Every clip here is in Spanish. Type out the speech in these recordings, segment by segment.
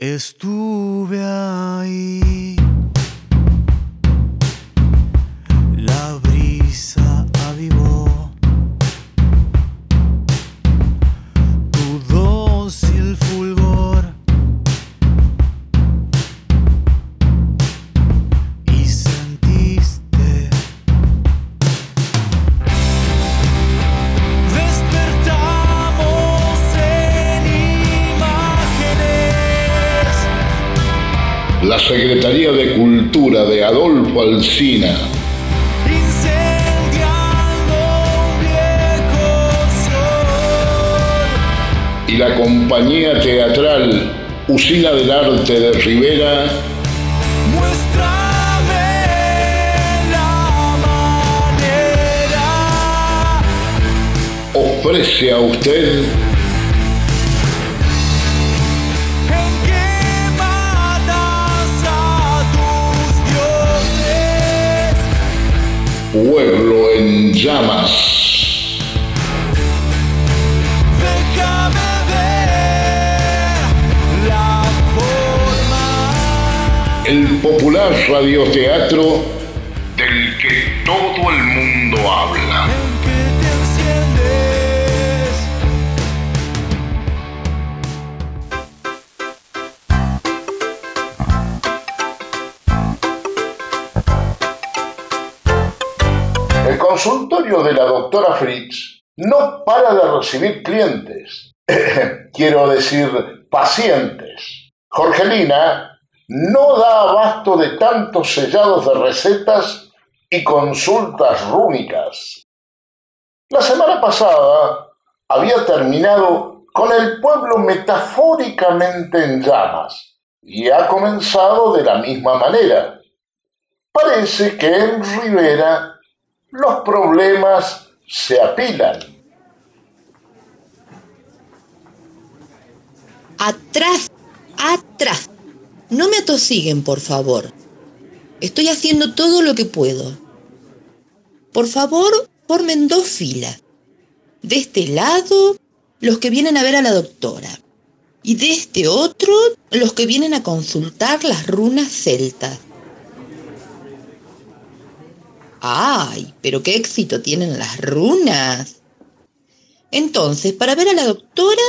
Estuve ahí. La Secretaría de Cultura de Adolfo Alsina. Y la compañía teatral Usina del Arte de Rivera. La manera. Ofrece a usted Pueblo en Llamas. El popular radioteatro del que todo el mundo habla. Consultorio de la doctora Fritz no para de recibir clientes. Quiero decir, pacientes. Jorgelina no da abasto de tantos sellados de recetas y consultas rúnicas. La semana pasada había terminado con el pueblo metafóricamente en llamas y ha comenzado de la misma manera. Parece que en Rivera los problemas se apilan. Atrás, atrás. No me atosiguen, por favor. Estoy haciendo todo lo que puedo. Por favor, formen dos filas. De este lado, los que vienen a ver a la doctora. Y de este otro, los que vienen a consultar las runas celtas. ¡Ay! Pero qué éxito tienen las runas. Entonces, para ver a la doctora,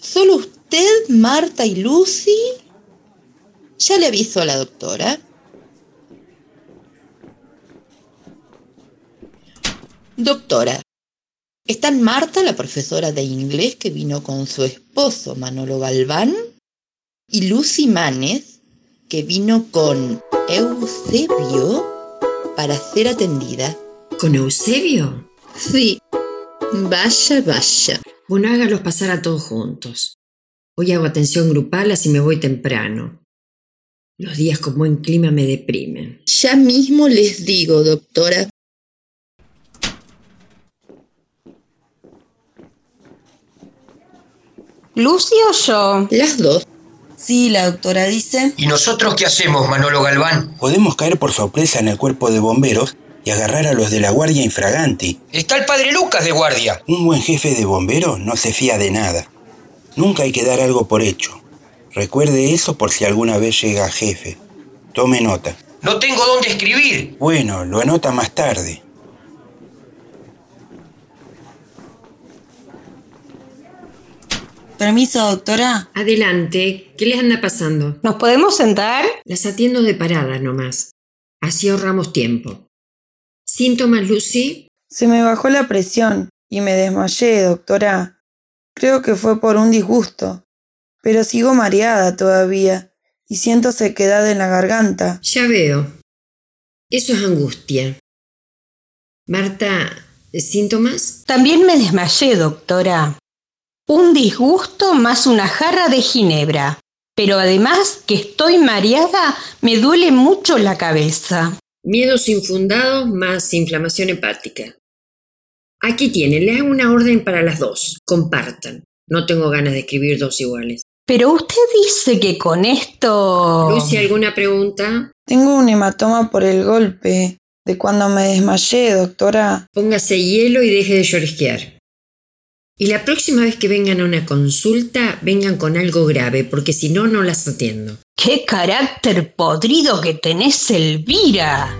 solo usted, Marta y Lucy. Ya le aviso a la doctora. Doctora, están Marta, la profesora de inglés que vino con su esposo Manolo Galván, y Lucy Manes, que vino con Eusebio para ser atendida. ¿Con Eusebio? Sí, vaya, vaya. Bueno, hágalos pasar a todos juntos. Hoy hago atención grupal, así me voy temprano. Los días con buen clima me deprimen. Ya mismo les digo, doctora. ¿Lucy o yo? Las dos. Sí, la doctora dice. ¿Y nosotros qué hacemos, Manolo Galván? Podemos caer por sorpresa en el cuerpo de bomberos y agarrar a los de la Guardia Infraganti. Está el padre Lucas de guardia. Un buen jefe de bomberos no se fía de nada. Nunca hay que dar algo por hecho. Recuerde eso por si alguna vez llega a jefe. Tome nota. No tengo dónde escribir. Bueno, lo anota más tarde. Permiso, doctora. Adelante, ¿qué les anda pasando? ¿Nos podemos sentar? Las atiendo de parada nomás. Así ahorramos tiempo. ¿Síntomas, Lucy? Se me bajó la presión y me desmayé, doctora. Creo que fue por un disgusto. Pero sigo mareada todavía y siento sequedad en la garganta. Ya veo. Eso es angustia. Marta, ¿síntomas? También me desmayé, doctora. Un disgusto más una jarra de ginebra. Pero además que estoy mareada, me duele mucho la cabeza. Miedos infundados más inflamación hepática. Aquí tienen, les hago una orden para las dos. Compartan. No tengo ganas de escribir dos iguales. Pero usted dice que con esto... Lucy, ¿alguna pregunta? Tengo un hematoma por el golpe de cuando me desmayé, doctora. Póngase hielo y deje de llorisquear. Y la próxima vez que vengan a una consulta, vengan con algo grave, porque si no, no las atiendo. ¡Qué carácter podrido que tenés, Elvira!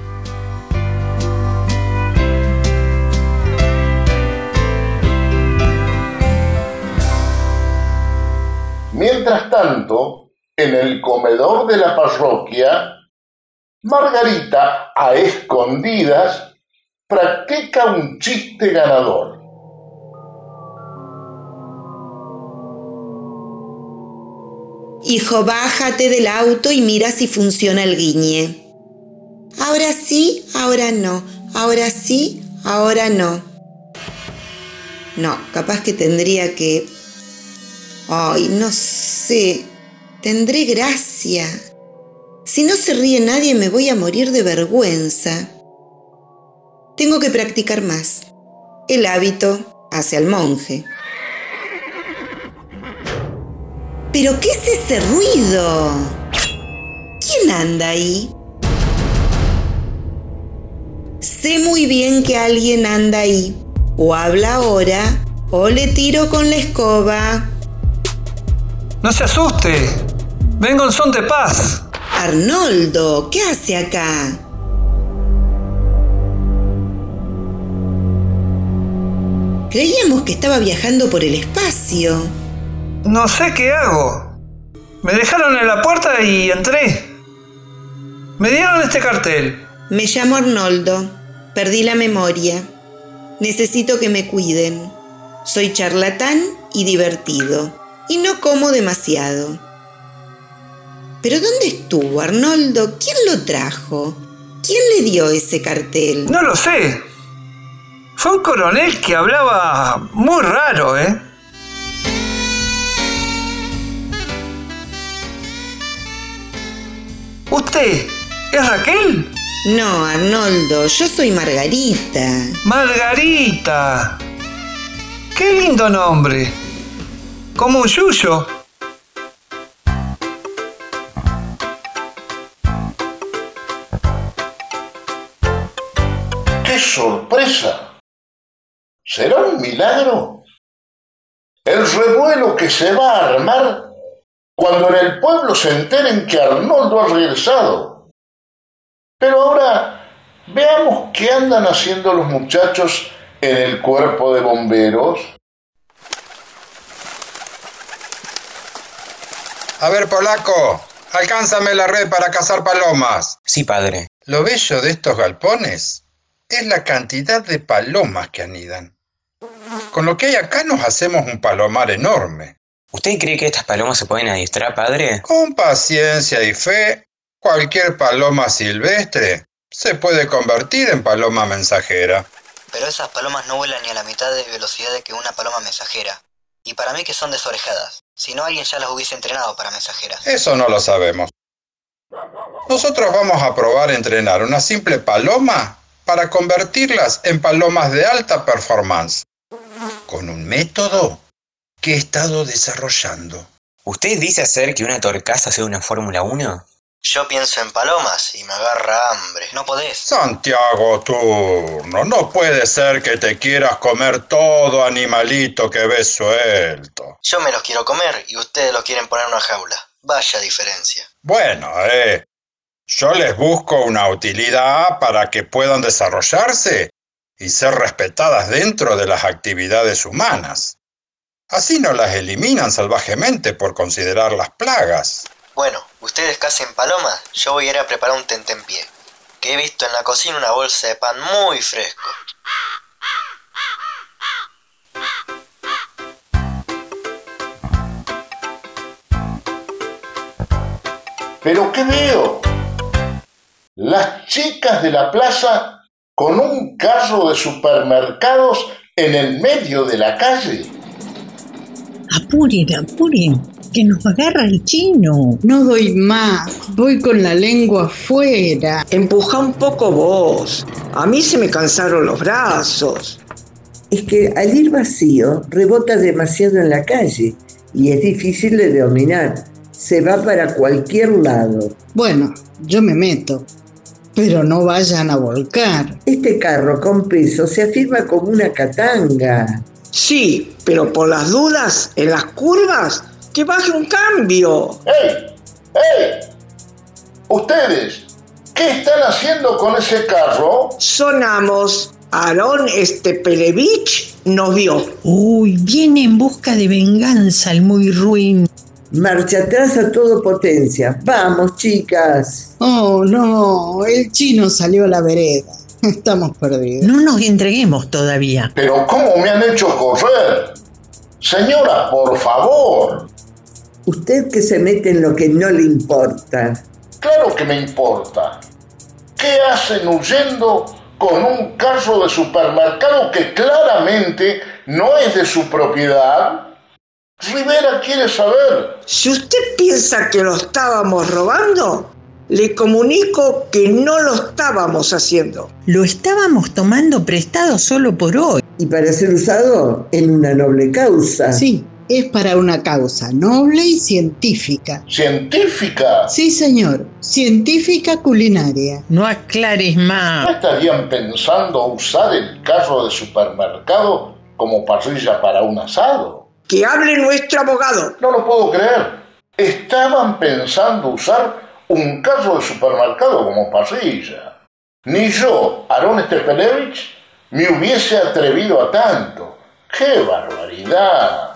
Mientras tanto, en el comedor de la parroquia, Margarita, a escondidas, practica un chiste ganador. Hijo, bájate del auto y mira si funciona el guiñe. Ahora sí, ahora no. Ahora sí, ahora no. No, capaz que tendría que... Ay, no sé. Tendré gracia. Si no se ríe nadie me voy a morir de vergüenza. Tengo que practicar más. El hábito hace al monje. ¿Pero qué es ese ruido? ¿Quién anda ahí? Sé muy bien que alguien anda ahí. O habla ahora, o le tiro con la escoba. No se asuste. Vengo en son de paz. Arnoldo, ¿qué hace acá? Creíamos que estaba viajando por el espacio. No sé qué hago. Me dejaron en la puerta y entré. Me dieron este cartel. Me llamo Arnoldo. Perdí la memoria. Necesito que me cuiden. Soy charlatán y divertido. Y no como demasiado. ¿Pero dónde estuvo Arnoldo? ¿Quién lo trajo? ¿Quién le dio ese cartel? No lo sé. Fue un coronel que hablaba muy raro, ¿eh? ¿Usted es Raquel? No, Arnoldo, yo soy Margarita. Margarita. Qué lindo nombre. Como un yuyo. ¡Qué sorpresa! ¿Será un milagro? El revuelo que se va a armar cuando en el pueblo se enteren que Arnoldo ha regresado. Pero ahora veamos qué andan haciendo los muchachos en el cuerpo de bomberos. A ver, polaco, alcánzame la red para cazar palomas. Sí, padre. Lo bello de estos galpones es la cantidad de palomas que anidan. Con lo que hay acá nos hacemos un palomar enorme. ¿Usted cree que estas palomas se pueden adiestrar, padre? Con paciencia y fe, cualquier paloma silvestre se puede convertir en paloma mensajera. Pero esas palomas no vuelan ni a la mitad de velocidad de que una paloma mensajera. Y para mí que son desorejadas. Si no, alguien ya las hubiese entrenado para mensajeras. Eso no lo sabemos. Nosotros vamos a probar entrenar una simple paloma para convertirlas en palomas de alta performance. Con un método que he estado desarrollando. ¿Usted dice hacer que una torcaza sea una Fórmula 1? Yo pienso en palomas y me agarra hambre. No podés. Santiago Turno, no puede ser que te quieras comer todo animalito que ves suelto. Yo me los quiero comer y ustedes los quieren poner en una jaula. Vaya diferencia. Bueno, eh. Yo les busco una utilidad para que puedan desarrollarse y ser respetadas dentro de las actividades humanas. Así no las eliminan salvajemente por considerarlas plagas. Bueno, ustedes casen palomas, yo voy a ir a preparar un tentempié. Que he visto en la cocina una bolsa de pan muy fresco. ¿Pero qué veo? Las chicas de la plaza con un carro de supermercados en el medio de la calle. Apuren, apuren, que nos agarra el chino. No doy más, voy con la lengua afuera. Empuja un poco vos. A mí se me cansaron los brazos. Es que al ir vacío rebota demasiado en la calle y es difícil de dominar. Se va para cualquier lado. Bueno, yo me meto, pero no vayan a volcar. Este carro con peso se afirma como una catanga. Sí, pero por las dudas, en las curvas, que baje un cambio. ¡Ey! ¡Ey! Ustedes, ¿qué están haciendo con ese carro? Sonamos. Aarón Stepelevich nos vio. Uy, viene en busca de venganza el muy ruin. Marcha atrás a todo potencia. Vamos, chicas. Oh, no, el chino salió a la vereda. Estamos perdidos. No nos entreguemos todavía. Pero ¿cómo me han hecho correr? Señora, por favor. Usted que se mete en lo que no le importa. Claro que me importa. ¿Qué hacen huyendo con un carro de supermercado que claramente no es de su propiedad? Rivera quiere saber. Si usted piensa que lo estábamos robando, le comunico que no lo estábamos haciendo. Lo estábamos tomando prestado solo por hoy. Y para ser usado en una noble causa. Sí, es para una causa noble y científica. ¿Científica? Sí, señor. Científica culinaria. No aclares más. ¿No estarían pensando usar el carro de supermercado como parrilla para un asado? Que hable nuestro abogado. No lo puedo creer. Estaban pensando usar un carro de supermercado como parrilla. Ni yo, Aaron Stepelevich, me hubiese atrevido a tanto. ¡Qué barbaridad!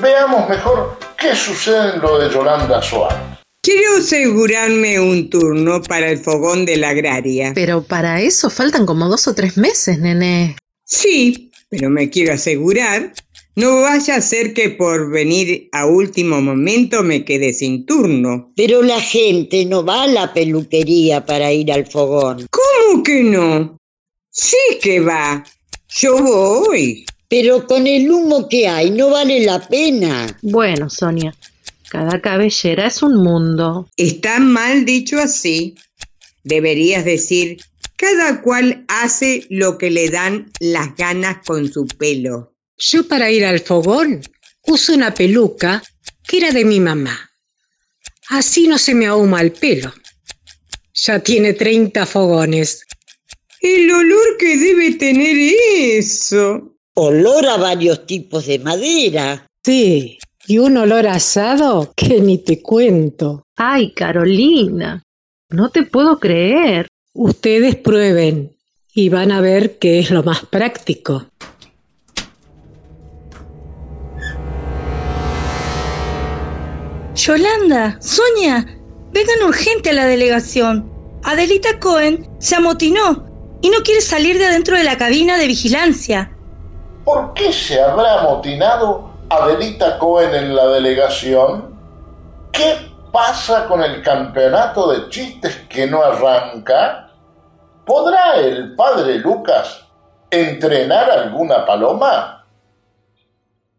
Veamos mejor qué sucede en lo de Yolanda Suárez. Quiero asegurarme un turno para el fogón de la agraria. Pero para eso faltan como dos o tres meses, nene. Sí, pero me quiero asegurar. No vaya a ser que por venir a último momento me quede sin turno. Pero la gente no va a la peluquería para ir al fogón. ¿Cómo que no? Sí que va. Yo voy. Pero con el humo que hay no vale la pena. Bueno, Sonia, cada cabellera es un mundo. Está mal dicho así. Deberías decir, cada cual hace lo que le dan las ganas con su pelo. Yo para ir al fogón uso una peluca que era de mi mamá. Así no se me ahuma el pelo. Ya tiene 30 fogones. El olor que debe tener eso. Olor a varios tipos de madera. Sí, y un olor asado que ni te cuento. Ay, Carolina, no te puedo creer. Ustedes prueben y van a ver qué es lo más práctico. Yolanda, Sonia, vengan urgente a la delegación. Adelita Cohen se amotinó y no quiere salir de adentro de la cabina de vigilancia. ¿Por qué se habrá amotinado Adelita Cohen en la delegación? ¿Qué pasa con el campeonato de chistes que no arranca? ¿Podrá el padre Lucas entrenar alguna paloma?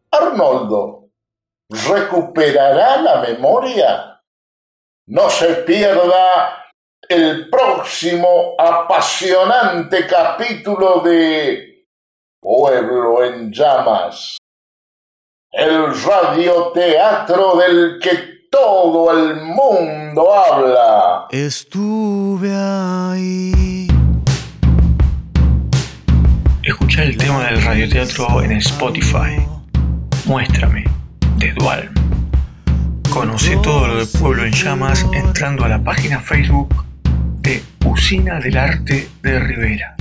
Arnoldo, ¿recuperará la memoria? No se pierda el próximo apasionante capítulo de Pueblo en llamas, el radioteatro del que todo el mundo habla. Estuve ahí. Escucha el tema del radioteatro en Spotify. Muéstrame, de Dual. Conoce todo lo de Pueblo en Llamas entrando a la página Facebook de Usina del Arte de Rivera.